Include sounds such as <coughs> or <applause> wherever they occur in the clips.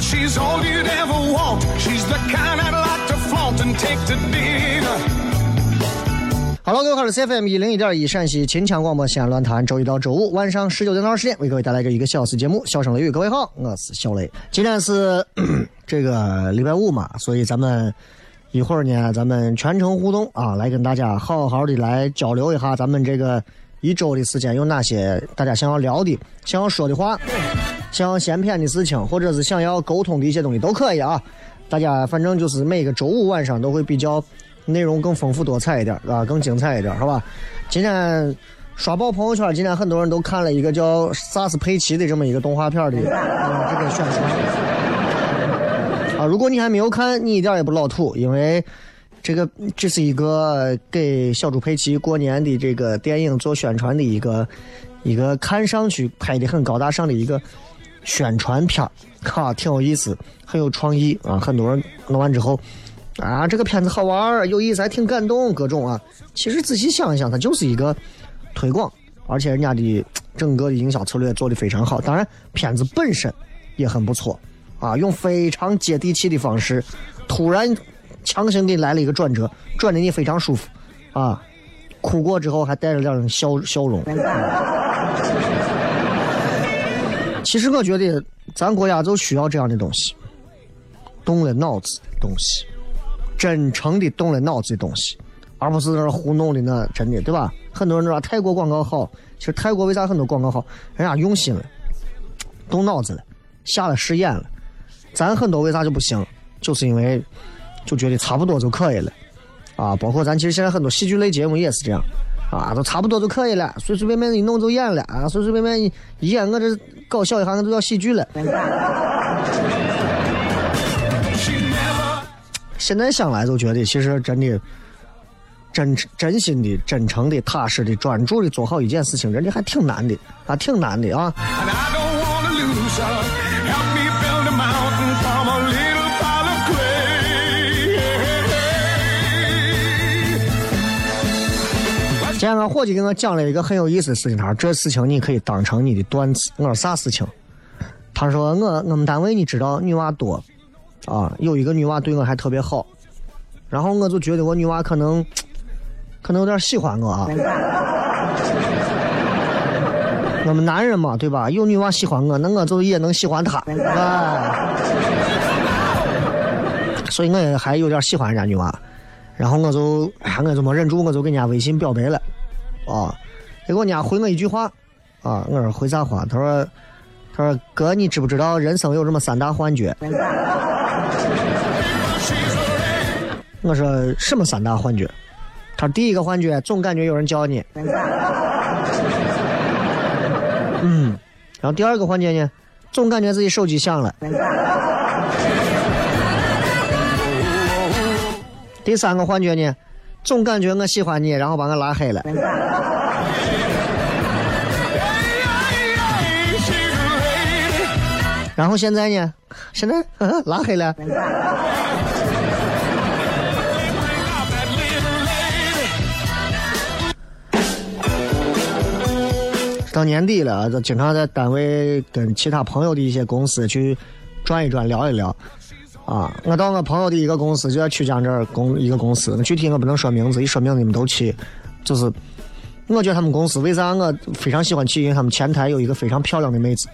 She's all you'd ever want. She's the kind I like to flaunt and take to Be Hello，各位好，我是 CFM 一零一点一陕西秦腔广播西安论坛，周一到周五晚上十九点到二十点为各位带来这一个小时节目《笑声雷雨》。各位好，我是小雷。今天是 <coughs> 这个礼拜五嘛，所以咱们一会儿呢，咱们全程互动啊，来跟大家好好的来交流一下，咱们这个一周的时间有哪些大家想要聊的、想要说的话、想要闲篇的事情，或者是想要沟通的一些东西都可以啊。大家反正就是每个周五晚上都会比较。内容更丰富多彩一点，啊，更精彩一点，是吧？今天刷爆朋友圈，今天很多人都看了一个叫《萨斯佩奇》的这么一个动画片的啊，这个宣传啊。如果你还没有看，你一点也不老土，因为这个这是一个给小猪佩奇过年的这个电影做宣传的一个一个看上去拍的很高大上的一个宣传片哈，挺有意思，很有创意啊。很多人弄完之后。啊，这个片子好玩有意思，还挺感动，各种啊。其实仔细想一想，它就是一个推广，而且人家的整个的营销策略做的非常好。当然，片子本身也很不错啊，用非常接地气的方式，突然强行给你来了一个转折，转的你非常舒服啊。哭过之后还带着两笑笑容。其实我觉得咱国家就需要这样的东西，动了脑子的东西。真诚的动了脑子的东西，而不是在那糊弄的那真的，对吧？很多人说泰国广告好，其实泰国为啥很多广告好？人家用心了，动脑子了，下了实验了。咱很多为啥就不行？就是因为就觉得差不多就可以了啊！包括咱其实现在很多喜剧类节目也是这样啊，都差不多就可以了，随随便便一弄就演了啊，随随便便一演我这搞笑一下，我就叫喜剧了。<laughs> 现在想来就觉得，其实真的，真真心的、真诚的、踏实的、专注的做好一件事情，人家还挺难的，啊，挺难的啊。今天俺伙计给我讲了一个很有意思的事情，他说这事情你可以当成你的段子。我说啥事情？他说我我们单位你知道女娃多。啊，有一个女娃对我还特别好，然后我就觉得我女娃可能，可能有点喜欢我啊。我们男人嘛，对吧？有女娃喜欢我，那我就也能喜欢她，啊。所以我也还有点喜欢人家女娃，然后我就，哎，我就没忍住，我就给人家微信表白了，啊，结果人家回我一句话，啊，我说回啥话？他说，他说哥，你知不知道人生有这么三大幻觉？<laughs> 我说什么三大幻觉？他说第一个幻觉总感觉有人叫你，嗯，然后第二个幻觉呢，总感觉自己手机响了，第三个幻觉呢总感觉我喜欢你然后把我拉黑了。然后现在呢现在嗯哼拉黑了。到年底了就经常在单位跟其他朋友的一些公司去转一转聊一聊。啊，我到我朋友的一个公司，就在曲江这儿公一个公司，具体我不能说名字，一说名字你们都去。就是，我觉得他们公司为啥我非常喜欢去？因为他们前台有一个非常漂亮的妹子。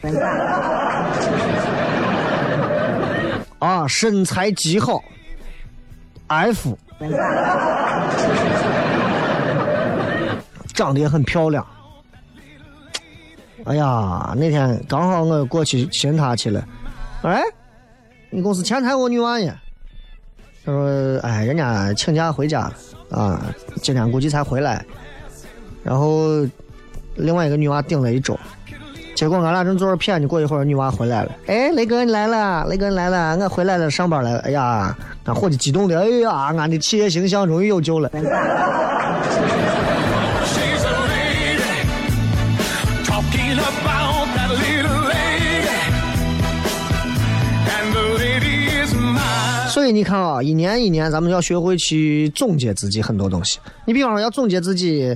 啊，身材极好，F，长得也很漂亮。哎呀，那天刚好我过去寻她去了，哎，你公司前台我女娃呢？他说，哎，人家请假回家了啊，今天估计才回来。然后另外一个女娃顶了一周，结果俺俩正坐着谝呢，过一会儿女娃回来了，哎，雷哥你来了，雷哥你来了，我回来了，上班来了。哎呀，俺伙计激动的，哎呀，俺的企业形象终于有救了。所以你看啊，一年一年，咱们要学会去总结自己很多东西。你比方说要总结自己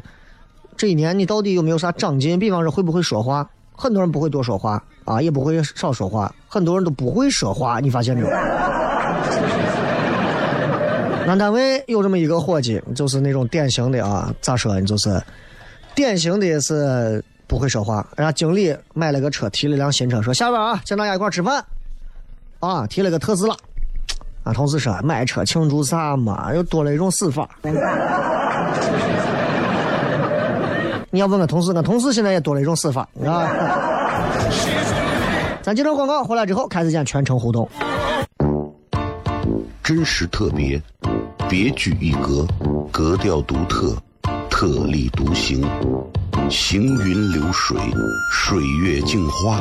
这一年你到底有没有啥长进？比方说会不会说话？很多人不会多说话啊，也不会少说话，很多人都不会说话，你发现没有？俺单位有这么一个伙计，就是那种典型的啊，咋说呢？就是典型的是不会说话。人家经理买了个车，提了辆新车，说下班啊，请大家一块吃饭。啊，提了个特斯拉。俺同事说买车庆祝啥嘛？又多了一种死法。<laughs> 你要问我同事，我同事现在也多了一种死法啊。<laughs> 咱接着广告，回来之后开始讲全程互动。真实特别，别具一格，格调独特，特立独行，行云流水，水月镜花，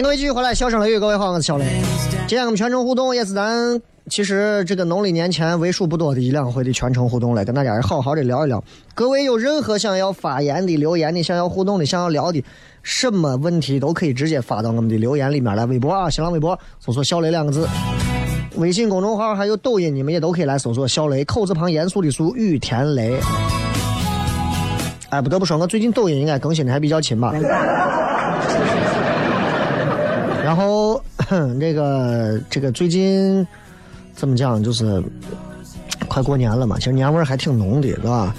迎各位继续回来，笑声雷雨，各位好，我是小雷。今天我们全程互动也是咱其实这个农历年前为数不多的一两回的全程互动了，跟大家好好的聊一聊。各位有任何想要发言的、留言的、想要互动的、想要聊的，什么问题都可以直接发到我们的留言里面来。微博啊，新浪微博搜索“小雷”两个字。微信公众号还有抖音，你们也都可以来搜索“小雷”，口字旁严肃的肃，雨田雷。哎，不得不说，我最近抖音应该更新的还比较勤吧。然后 <laughs> 这个这个最近怎么讲，就是快过年了嘛，其实年味儿还挺浓的，是吧？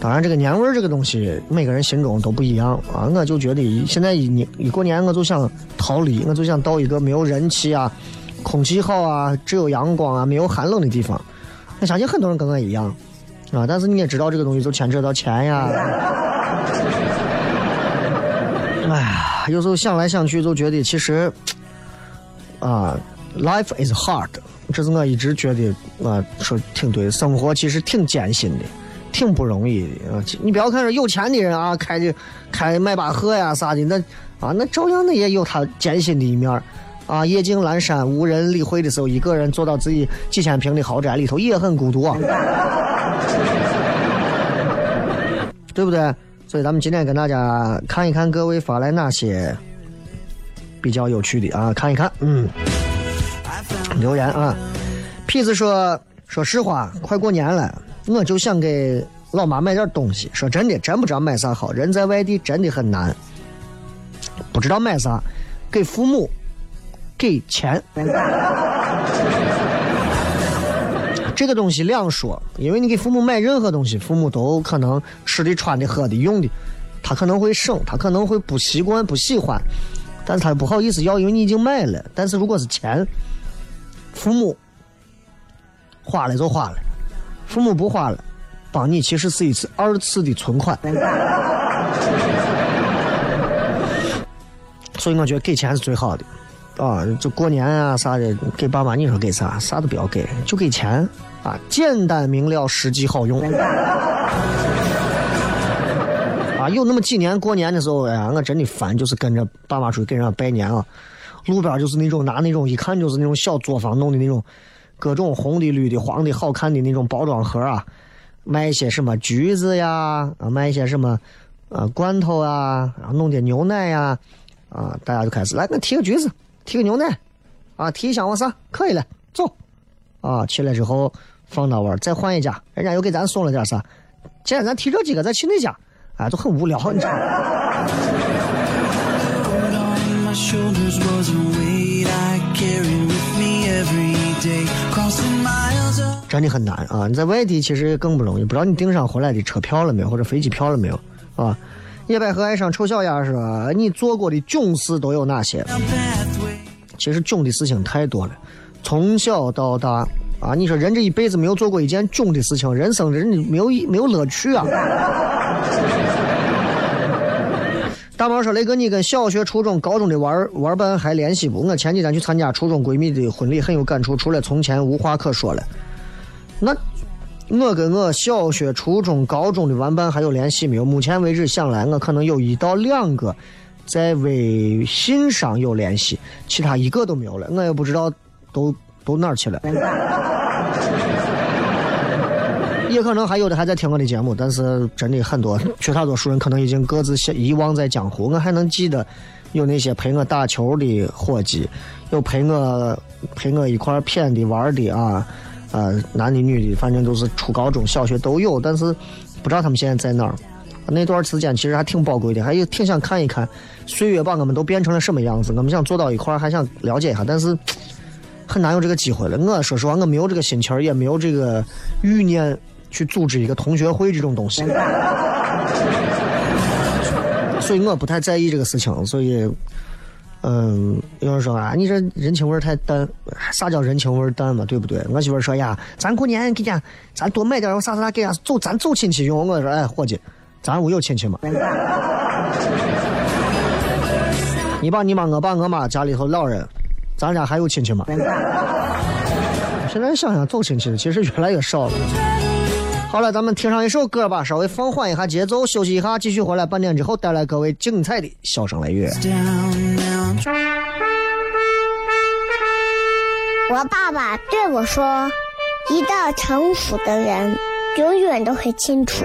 当然，这个年味儿这个东西，每个人心中都不一样啊。我就觉得现在一年一过年，我就想逃离，我就想到一个没有人气啊、空气好啊、只有阳光啊、没有寒冷的地方。我相信很多人跟我一样啊，但是你也知道，这个东西就牵扯到钱呀。哎呀，有时候想来想去，就觉得其实，啊，Life is hard，这是我一直觉得啊说挺对，生活其实挺艰辛的，挺不容易的啊。你不要看说有钱的人啊，开的开迈巴赫呀啥的，那啊那照样的也有他艰辛的一面儿啊。夜静阑珊，无人理会的时候，一个人坐到自己几千平的豪宅里头，也很孤独啊，<laughs> 对不对？所以咱们今天跟大家看一看各位发来哪些比较有趣的啊，看一看，嗯。留言啊，痞子说：“说实话，快过年了，我就想给老妈买点东西。说真的，真不知道买啥好。人在外地真的很难，不知道买啥，给父母给钱。这个东西两说，因为你给父母买任何东西，父母都可能吃的、穿的、喝的、用的，他可能会省，他可能会不习惯、不喜欢，但是他不好意思要，因为你已经买了。但是如果是钱，父母花了就花了，父母不花了，帮你其实是一次二次的 <laughs> 存款。所以我觉得给钱是最好的，啊，就过年啊啥的，给爸妈你说给啥，啥都不要给，就给钱啊，简单明了，实际好用。<laughs> 啊，有那么几年过年的时候，哎呀，我真的烦，就是跟着爸妈出去给人家拜年啊。路边就是那种拿那种一看就是那种小作坊弄的那种各种红的、绿的、黄的好看的那种包装盒啊，卖一些什么橘子呀，啊，卖一些什么啊罐头啊，然后弄点牛奶呀，啊，大家就开始来，我提个橘子，提个牛奶，啊，提一箱我啥可以了，走，啊，去了之后放那玩再换一家，人家又给咱送了点啥，既然咱提这几个，再去那家，啊，都很无聊，你知道吗？真的很难啊！你在外地其实更不容易，不知道你订上回来的车票了没有，或者飞机票了没有啊？野百合爱上丑小鸭是吧：“你做过的囧事都有哪些？”其实囧的事情太多了，从小到大啊，你说人这一辈子没有做过一件囧的事情，人生人没有没有乐趣啊。<laughs> 大毛说：“雷哥，你跟小学、初中、高中的玩玩伴还联系不？我前几天去参加初中闺蜜的婚礼，很有感触。除了从前，无话可说了。那我跟我小学、初中、高中的玩伴还有联系没有？目前为止想来，我可能有一到两个在微信上有联系，其他一个都没有了。我也不知道都都哪儿去了。也可能还有的还在听我的节目，但是真的很多，绝大多数人可能已经各自遗忘在江湖。我还能记得有那些陪我打球的伙计，有陪我陪我一块儿谝的玩的啊，呃，男的女的，反正都是初高中小学都有，但是不知道他们现在在哪儿。那段时间其实还挺宝贵的，还有挺想看一看岁月把我们都变成了什么样子。我们想坐到一块儿，还想了解一下，但是很难有这个机会了。我说实话，我没有这个心情，也没有这个欲念去组织一个同学会这种东西，<laughs> 所以我不太在意这个事情。所以，嗯，有人说啊，你这人情味儿太淡，啥叫人情味淡嘛，对不对？我媳妇儿说呀，咱过年给家，咱多买点儿啥啥啥给家走，咱走亲戚用。我说，哎，伙计，咱屋有亲戚吗？你爸、你妈、我爸、我妈家里头老人，咱家还有亲戚吗？现在想想走亲戚的其实越来越少了。好了，咱们听上一首歌吧，稍微放缓一下节奏，休息一下，继续回来。半点之后带来各位精彩的笑声雷乐。我爸爸对我说：“一个成熟的人，永远都会清楚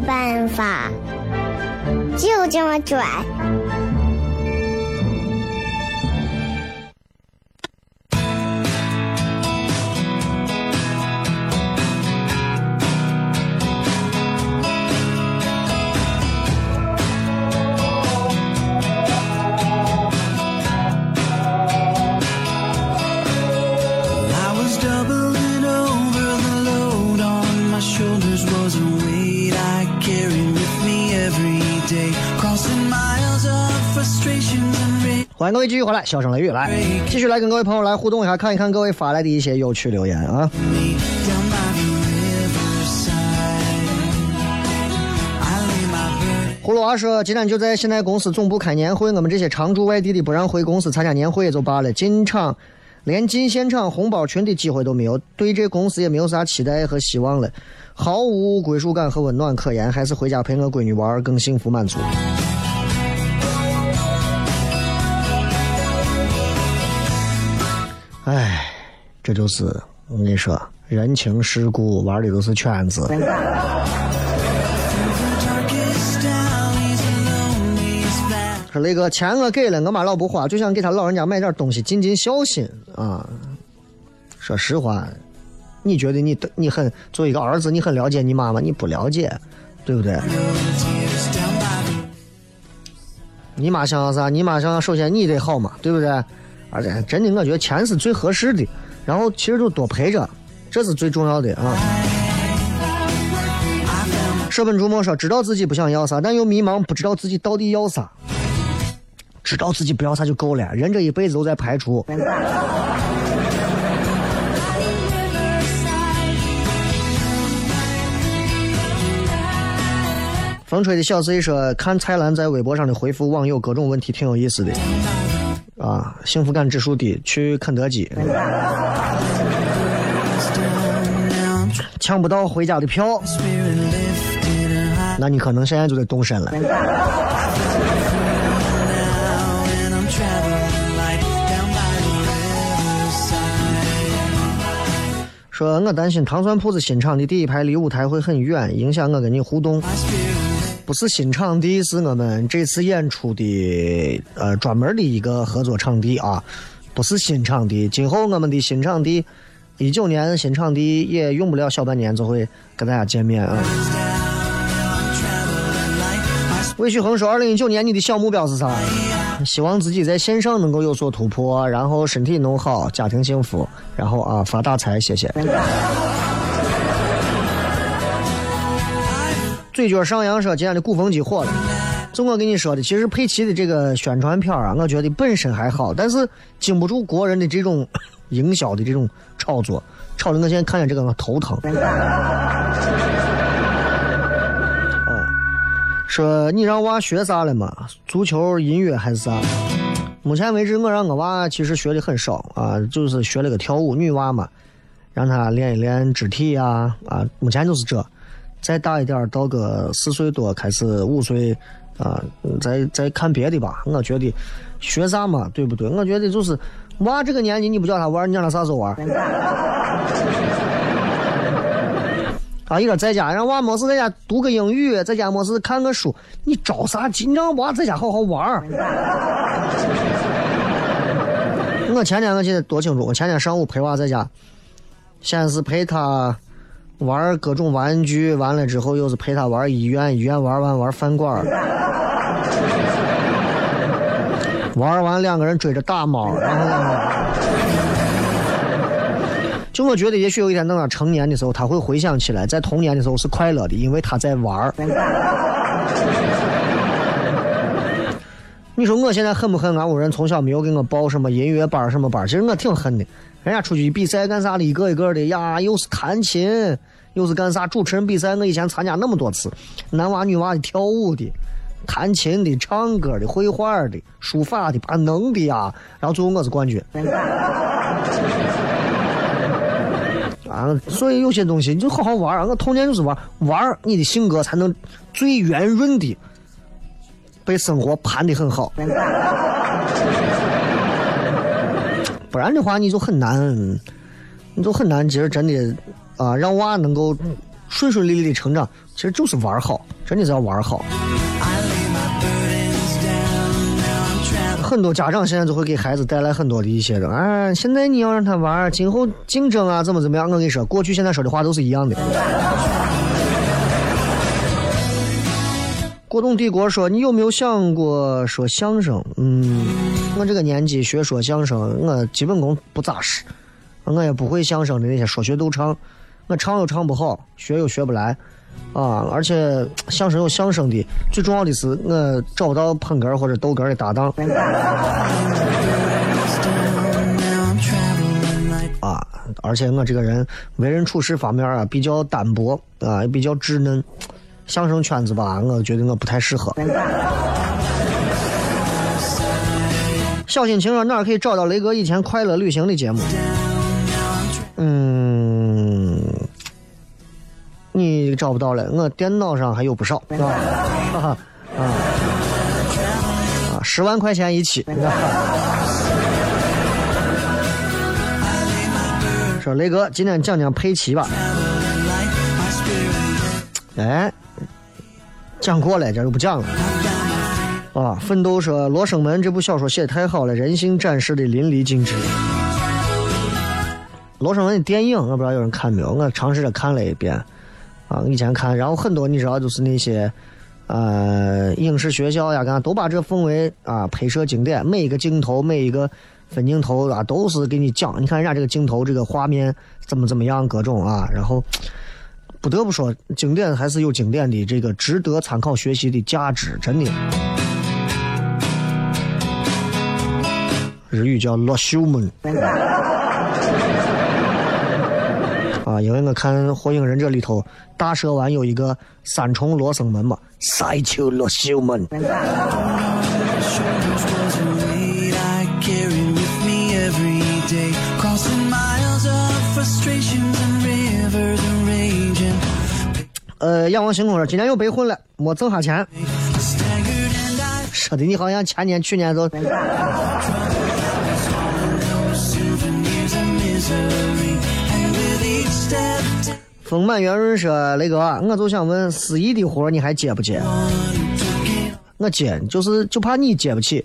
办法，就这么拽。欢迎各位继续回来笑声雷雨来继续来跟各位朋友来互动一下看一看各位发来的一些有趣留言啊。葫芦娃说今天就在现在公司总部开年会我们这些常驻外地的不让回公司参加年会也就罢了进场连进现场红包群的机会都没有对这公司也没有啥期待和希望了。毫无归属感和温暖可言，还是回家陪我闺女玩更幸福满足。”唉，这就是我跟你说，人情世故玩的都是圈子。说雷哥，钱我给了，我妈老不花，就想给她老人家买点东西，尽尽孝心啊。说实话，你觉得你你很作为一个儿子，你很了解你妈妈，你不了解，对不对？你妈想要啥？你妈想要，首先你得好嘛，对不对？而且真的，我觉得钱是最合适的，然后其实就多陪着，这是最重要的啊。舍本逐末说，知道自己不想要啥，但又迷茫，不知道自己到底要啥。知道自己不要啥就够了，人这一辈子都在排除。风吹的小 C 说：“看蔡澜在微博上的回复网友各种问题，挺有意思的。啊，幸福感指数低，去肯德基，抢不到回家的票，那你可能现在就得动身了说我担心糖蒜铺子新场的第一排离舞台会很远，影响我跟你互动。不是新场地，是我们这次演出的呃专门的一个合作场地啊，不是新场地。今后我们的新场地，一九年新场地也用不了小半年就会跟大家见面啊。魏旭恒说：“二零一九年你的小目标是啥？希望自己在线上能够有所突破，然后身体弄好，家庭幸福，然后啊发大财，谢谢。”嘴角上扬说：“今天的鼓风机火了。”就我跟你说的，其实佩奇的这个宣传片啊，我觉得本身还好，但是经不住国人的这种营销的这种炒作，炒的我现在看见这个我头疼。<laughs> 说你让娃学啥了嘛？足球、音乐还是啥？目前为止，我让我娃其实学的很少啊，就是学了个跳舞，女娃嘛，让她练一练肢体啊啊目前就是这。再大一点，到个四岁多开始五岁啊，再再看别的吧。我觉得学啥嘛，对不对？我觉得就是娃这个年纪，你不叫他玩，你让他啥时候玩？<laughs> 啊，一个在家让娃没事在家读个英语，在家没事看个书，你着啥急？你让娃在家好好玩。<laughs> 我前天我记得多清楚，我前天上午陪娃在家，先是陪他玩各种玩具，完了之后又是陪他玩医院，医院玩完玩饭馆儿，玩完两个人追着打猫，然后，就我觉得也许有一天等他成年的时候，他会回想起来，在童年的时候是快乐的，因为他在玩儿。你说我现在恨不恨俺屋人从小没有给我报什么音乐班儿什么班儿？其实我挺恨的。人家出去比赛干啥的，一个一个的呀，又是弹琴，又是干啥主持人比赛。我以前参加那么多次，男娃女娃的跳舞的、弹琴的、唱歌的、绘画的、书法的，把能的呀。然后最后我是冠军。啊，所以有些东西你就好好玩啊！我童年就是玩玩，你的性格才能最圆润的被生活盘的很好。不然的话，你就很难，你就很难。其实真的啊，让娃能够顺顺利利的成长，其实就是玩好，真的是要玩好。很多家长现在就会给孩子带来很多的一些的，啊，现在你要让他玩，今后竞争啊，怎么怎么样？我跟你说，过去现在说的话都是一样的。郭董帝国说：“你有没有想过说相声？嗯，我这个年纪学说相声，我基本功不扎实，我也不会相声的那些说学逗唱，我唱又唱不好，学又学不来。啊，而且相声有相声的，最重要的是我找不到捧哏或者逗哏的搭档啊，而且我这个人为人处事方面啊比较单薄啊，也比较稚嫩，相声圈子吧，我觉得我不太适合。小心情说哪儿可以找到雷哥以前快乐旅行的节目？嗯，你找不到了，我电脑上还有不少，是吧？哈哈啊啊，十万块钱一期。<laughs> 说雷哥，今天讲讲佩奇吧。哎，讲过了，这就不讲了。啊，奋斗说《罗生门》这部小说写的太好了，人性展示的淋漓尽致。《罗生门》的电影，我不知道有人看没有，我尝试着看了一遍。啊，以前看，然后很多你知道，就是那些呃影视学校呀，干都把这奉为啊拍摄经典，每一个镜头，每一个分镜头啊，都是给你讲，你看人家这个镜头，这个画面怎么怎么样，各种啊，然后。不得不说，经典还是有经典的这个值得参考学习的价值，真的。日语叫“罗秀门”啊，因为我看《火影忍者》里头大蛇丸有一个三重罗生门嘛，赛丘罗秀门。呃，仰望星空说今年又被混了，没挣下钱，说的你好像前年、去年都丰满圆润说雷哥，我就想问，司仪的活你还接不接？我接，就是就怕你接不起。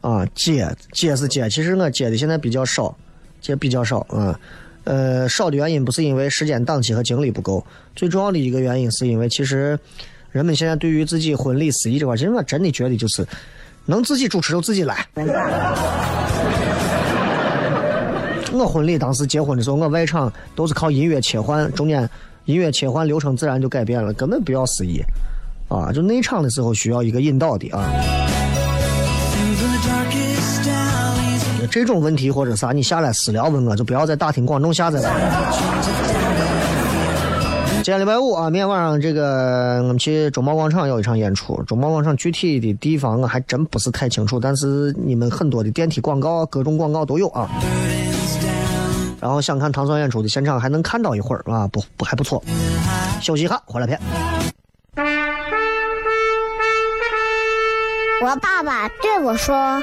啊，接接是接，其实我接的现在比较少，接比较少嗯。呃，少的原因不是因为时间档期和精力不够，最重要的一个原因是因为其实人们现在对于自己婚礼司仪这块，其实我真的觉得就是能自己主持就自己来。<laughs> 我婚礼当时结婚的时候，我外场都是靠音乐切换，中间音乐切换流程自然就改变了，根本不要司仪啊。就内场的时候需要一个引导的啊。这种问题或者啥，你下来私聊问我，就不要在大庭广众下载了。今天礼拜五啊，明天晚上这个我们去中贸广场有一场演出。中贸广场具体的地方我还真不是太清楚，但是你们很多的电梯广告、各种广告都有啊。然后想看唐僧演出的现场还能看到一会儿啊，不不还不错。休息一下，回来片。我爸爸对我说：“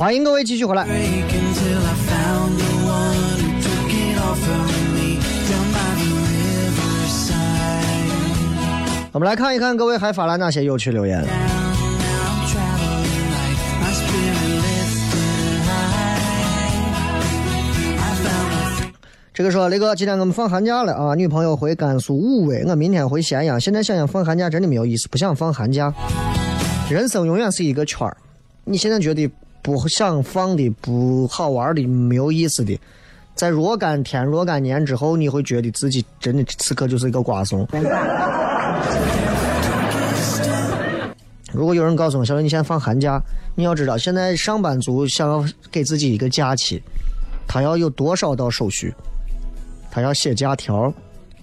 欢迎各位继续回来。我们来看一看各位还发来哪些有趣留言。这个说雷哥，今天我们放寒假了啊，女朋友回甘肃武威，我明天回咸阳。现在想想放寒假真的没有意思，不想放寒假。人生永远是一个圈儿，你现在觉得不想放的、不好玩的、没有意思的，在若干天、若干年之后，你会觉得自己真的此刻就是一个瓜怂。如果有人告诉我，小雷，你现在放寒假，你要知道，现在上班族想要给自己一个假期，他要有多少道手续？他要写假条，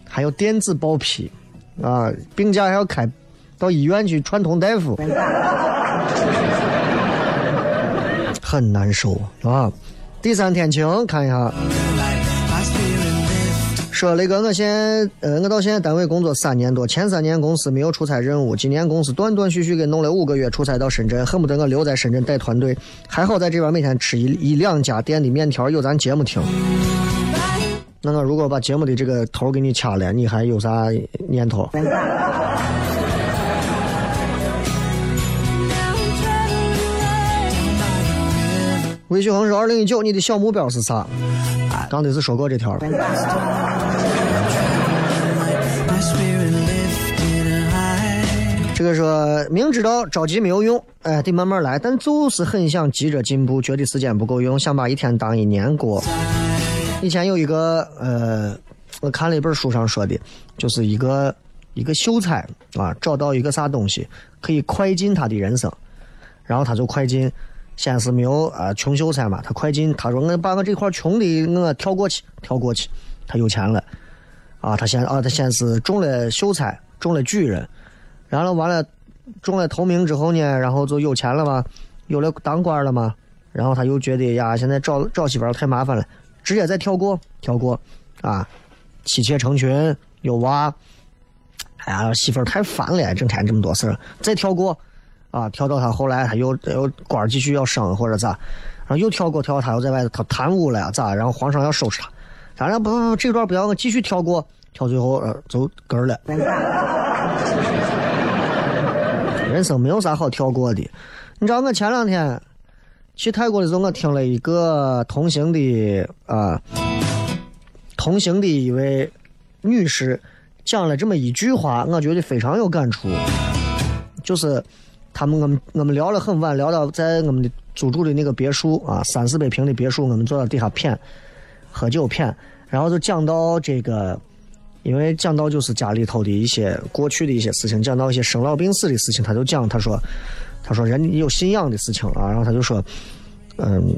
还有电子报批，啊，病假还要开到医院去串通大夫，很难受啊。第三天晴，看一下。说那个，我现呃，我到现在单位工作三年多，前三年公司没有出差任务，今年公司断断续续给弄了五个月出差到深圳，恨不得我留在深圳带团队。还好在这边每天吃一一两家店的面条，有咱节目听。那我如果把节目的这个头给你掐了，你还有啥念头？魏旭恒说：“二零一九，你的小目标是啥？”刚才是说过这条了。这个说明知道着急没有用，哎，得慢慢来，但就是很想急着进步，觉得时间不够用，想把一天当一年过。以前有一个呃，我看了一本书上说的，就是一个一个秀才啊，找到一个啥东西可以快进他的人生，然后他就快进。先是没有啊、穷秀才嘛，他快进，他说我把我这块穷的我跳过去，跳过去，他有钱了。啊，他先啊，他先是中了秀才，中了举人，然后完了中了头名之后呢，然后就有钱了嘛，有了当官了嘛，然后他又觉得呀，现在找找媳妇儿太麻烦了，直接再跳过，跳过，啊，妻妾成群，有娃，哎呀，媳妇儿太烦了，整天这么多事儿，再跳过，啊，跳到他后来他又又官儿继续要升或者咋，然后又跳过，跳他又在外头他贪污了呀咋，然后皇上要收拾他。当然不不不，这段不要，我继续跳过，跳最后呃走根儿了。人生没有啥好跳过的。你知道我前两天去泰国的时候，我听了一个同行的啊、同行的一位女士讲了这么一句话，我觉得非常有感触，就是他们我们我们聊了很晚，聊到在我们的租住的那个别墅啊，三四百平的别墅，我们坐到底下谝。喝酒谝，然后就讲到这个，因为讲到就是家里头的一些过去的一些事情，讲到一些生老病死的事情，他就讲，他说，他说人有信仰的事情啊，然后他就说，嗯，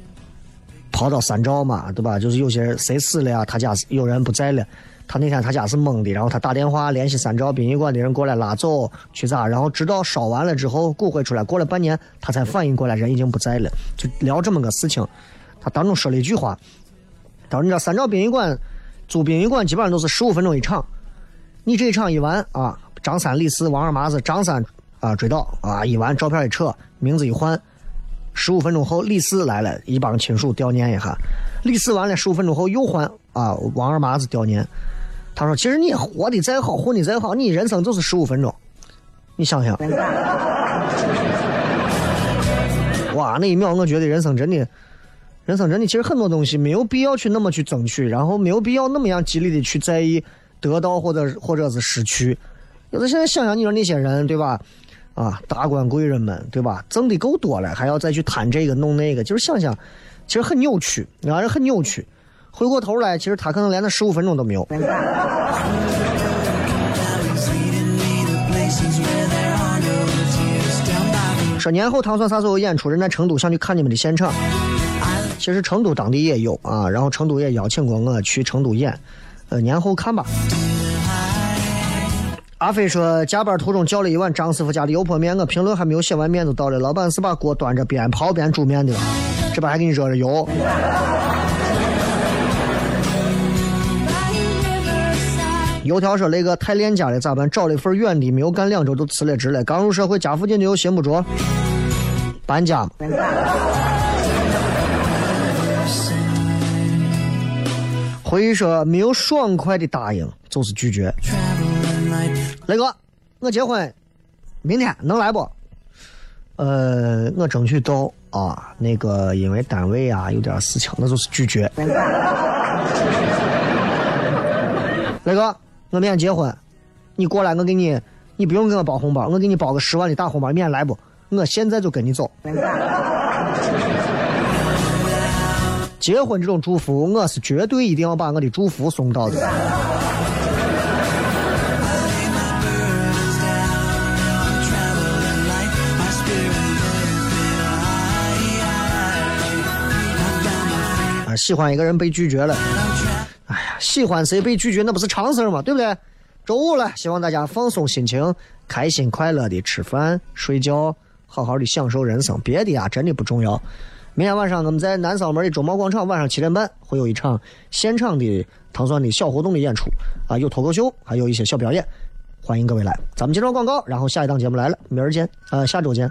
跑到三兆嘛，对吧？就是有些人谁死了呀，他家有人不在了。他那天他家是懵的，然后他打电话联系三兆殡仪馆的人过来拉走去咋，然后直到烧完了之后骨灰出来，过了半年他才反应过来人已经不在了，就聊这么个事情。他当中说了一句话，他说：“你知道三兆殡仪馆租殡仪馆基本上都是十五分钟一场，你这一场一完啊，张三李四王二麻子张三啊追悼啊一完照片一扯，名字一换，十五分钟后李四来了，一帮亲属悼念一下，李四完了十五分钟后又换啊王二麻子悼念。他说：“其实你活的再好，混的再好，你人生就是十五分钟，你想想，哇，那一秒我觉得人生真的。”人生真的，其实很多东西没有必要去那么去争取，然后没有必要那么样极力的去在意得到或者或者是失去。有的现在想想，你说那些人对吧？啊，达官贵人们对吧？挣的够多了，还要再去贪这个弄那个，就是想想，其实很扭曲，让人很扭曲。回过头来，其实他可能连那十五分钟都没有。说年后糖蒜啥时候演出？人在成都，想去看你们的现场。其实成都当地也有啊，然后成都也邀请过我去成都演，呃，年后看吧。阿飞说，加班途中叫了一碗张师傅家的油泼面，我评论还没有写完，面就到了。老板是把锅端着边泡边煮面的，这边还给你热着油。油条说雷哥太恋家了咋办？找了一份远的，没有干两周就辞了职了。刚入社会，家附近的又寻不着，搬家嘛。回忆说没有爽快的答应就是拒绝。雷哥，我结婚，明天能来不？呃，我争取到啊，那个因为单位啊有点事情，那就是拒绝。<laughs> 雷哥，我明天结婚你过来我给你你不用给我包红包我给你包个十万的大红包明天来不？我现在就跟你走。<laughs> 结婚这种祝福我是绝对一定要把我的祝福送到的。啊，喜欢一个人被拒绝了。喜欢谁被拒绝那不是常事儿吗？对不对？周五了，希望大家放松心情，开心快乐的吃饭、睡觉，好好的享受人生。别的呀，真的不重要。明天晚上我们在南稍门的中贸广场，晚上七点半会有一场现场的糖蒜的小活动的演出啊，有脱口秀，还有一些小表演，欢迎各位来。咱们接着广告，然后下一档节目来了，明儿见，呃，下周见。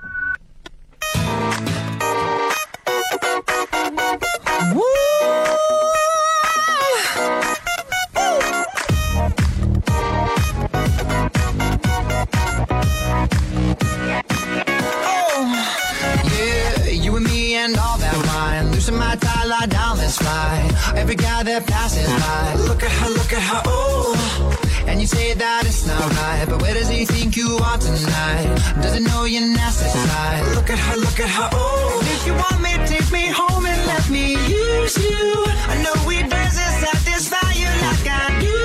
That passes by, look at her, look at her, oh. And you say that it's not right, but where does he think you are tonight? Doesn't know your nasty side. Look at her, look at her, oh. If you want me, take me home and let me use you. I know we and satisfy you like I do.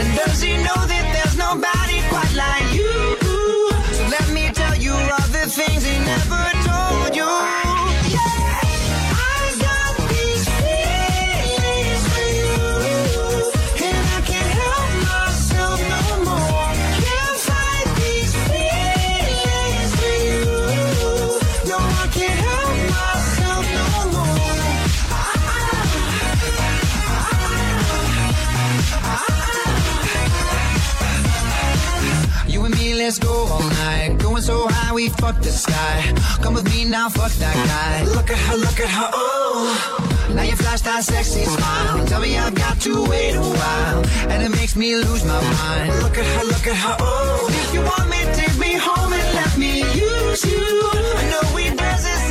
And does he know that there's nobody quite like you? So let me tell you all the things he never let's go all night. Going so high, we fuck the sky. Come with me now, fuck that guy. Look at her, look at her, oh. Now you flash that sexy smile. Tell me I've got to wait a while. And it makes me lose my mind. Look at her, look at her, oh. If you want me, take me home and let me use you. I know we dance